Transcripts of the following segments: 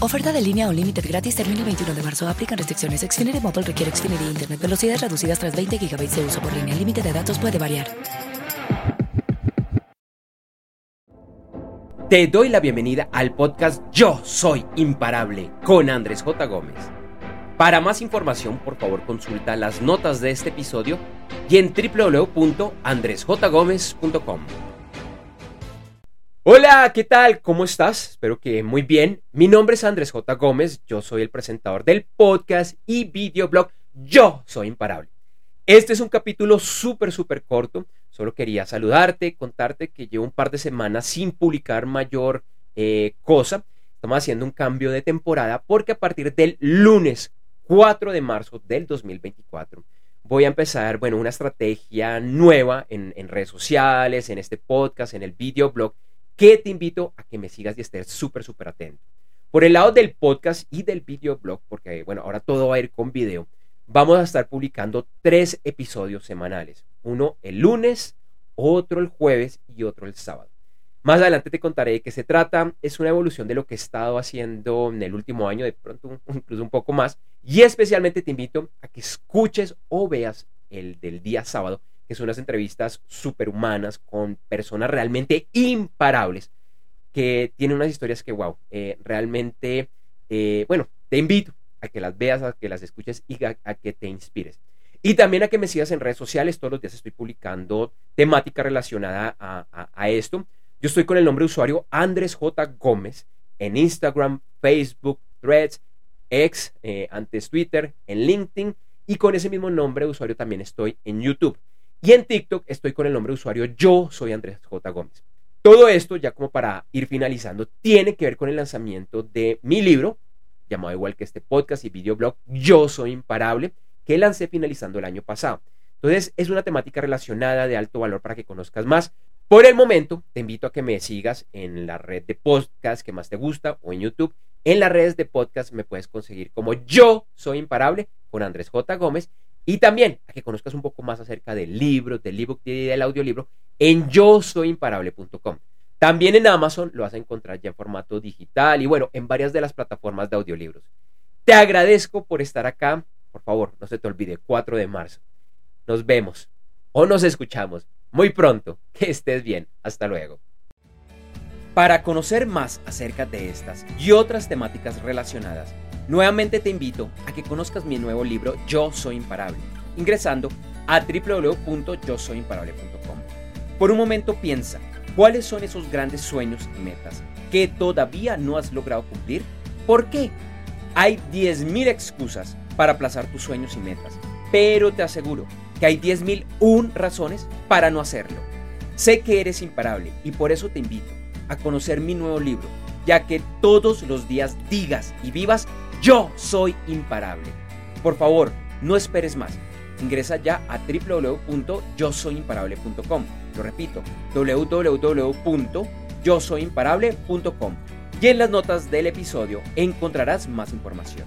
Oferta de línea o límite gratis termina el 21 de marzo. Aplican restricciones. Xfinity Mobile requiere Xfinity Internet. Velocidades reducidas tras 20 GB de uso por línea. El límite de datos puede variar. Te doy la bienvenida al podcast Yo Soy Imparable con Andrés J. Gómez. Para más información, por favor, consulta las notas de este episodio y en www.andresjgomez.com. Hola, ¿qué tal? ¿Cómo estás? Espero que muy bien. Mi nombre es Andrés J. Gómez, yo soy el presentador del podcast y videoblog Yo Soy Imparable. Este es un capítulo súper, súper corto. Solo quería saludarte, contarte que llevo un par de semanas sin publicar mayor eh, cosa. Estamos haciendo un cambio de temporada porque a partir del lunes 4 de marzo del 2024 voy a empezar, bueno, una estrategia nueva en, en redes sociales, en este podcast, en el videoblog, que te invito a que me sigas y estés súper, súper atento. Por el lado del podcast y del videoblog, porque, bueno, ahora todo va a ir con video vamos a estar publicando tres episodios semanales. Uno el lunes, otro el jueves y otro el sábado. Más adelante te contaré de qué se trata. Es una evolución de lo que he estado haciendo en el último año, de pronto incluso un poco más. Y especialmente te invito a que escuches o veas el del día sábado, que son unas entrevistas superhumanas con personas realmente imparables, que tienen unas historias que, wow, eh, realmente, eh, bueno, te invito a que las veas, a que las escuches y a, que te inspires. Y también a que me sigas en redes sociales. Todos los días estoy publicando temática relacionada a, esto. Yo estoy con el nombre de usuario Andrés J. Gómez en Instagram, Facebook, Threads, X, eh, antes Twitter, en LinkedIn. Y con ese mismo nombre de usuario también estoy en YouTube. Y en TikTok estoy con el nombre de usuario Yo Soy Andrés J. Gómez. Todo esto, ya como para ir finalizando, tiene que ver con el lanzamiento de mi libro, llamado igual que este podcast y videoblog Yo Soy Imparable, que lancé finalizando el año pasado. Entonces es una temática relacionada de alto valor para que conozcas más. Por el momento, te invito a que me sigas en la red de podcast que más te gusta o en YouTube. En las redes de podcast me puedes conseguir como Yo Soy Imparable con Andrés J. Gómez. Y también a que conozcas un poco más acerca del libro, del ebook y del audiolibro en yo soy imparable.com. También en Amazon lo vas a encontrar ya en formato digital y bueno, en varias de las plataformas de audiolibros. Te agradezco por estar acá. Por favor, no se te olvide, 4 de marzo. Nos vemos o nos escuchamos muy pronto. Que estés bien. Hasta luego. Para conocer más acerca de estas y otras temáticas relacionadas, nuevamente te invito a que conozcas mi nuevo libro Yo Soy Imparable, ingresando a www.yosoyimparable.com. Por un momento piensa, ¿Cuáles son esos grandes sueños y metas que todavía no has logrado cumplir? ¿Por qué? Hay 10.000 excusas para aplazar tus sueños y metas, pero te aseguro que hay 10.001 razones para no hacerlo. Sé que eres imparable y por eso te invito a conocer mi nuevo libro, ya que todos los días digas y vivas, yo soy imparable. Por favor, no esperes más. Ingresa ya a www.yosoyimparable.com. Lo repito, www.yosoyimparable.com. Y en las notas del episodio encontrarás más información.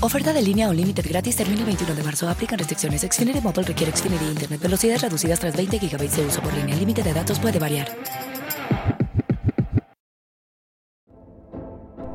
Oferta de línea o límite gratis termina el 21 de marzo. Aplican restricciones. Xfinity Mobile requiere Xfinity Internet. Velocidades reducidas tras 20 GB de uso por línea. El límite de datos puede variar.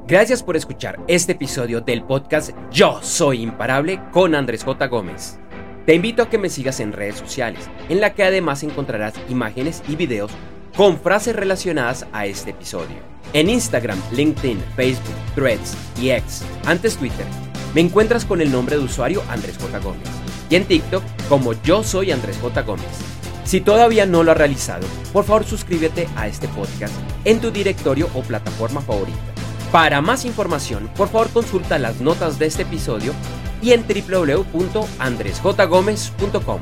Gracias por escuchar este episodio del podcast Yo Soy Imparable con Andrés J. Gómez. Te invito a que me sigas en redes sociales, en la que además encontrarás imágenes y videos con frases relacionadas a este episodio. En Instagram, LinkedIn, Facebook, Threads y X, antes Twitter, me encuentras con el nombre de usuario Andrés J. Gómez. Y en TikTok como Yo Soy Andrés J. Gómez. Si todavía no lo has realizado, por favor suscríbete a este podcast en tu directorio o plataforma favorita. Para más información, por favor consulta las notas de este episodio y en www.andresjgomez.com.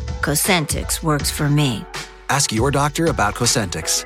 Cosentix works for me. Ask your doctor about Cosentix.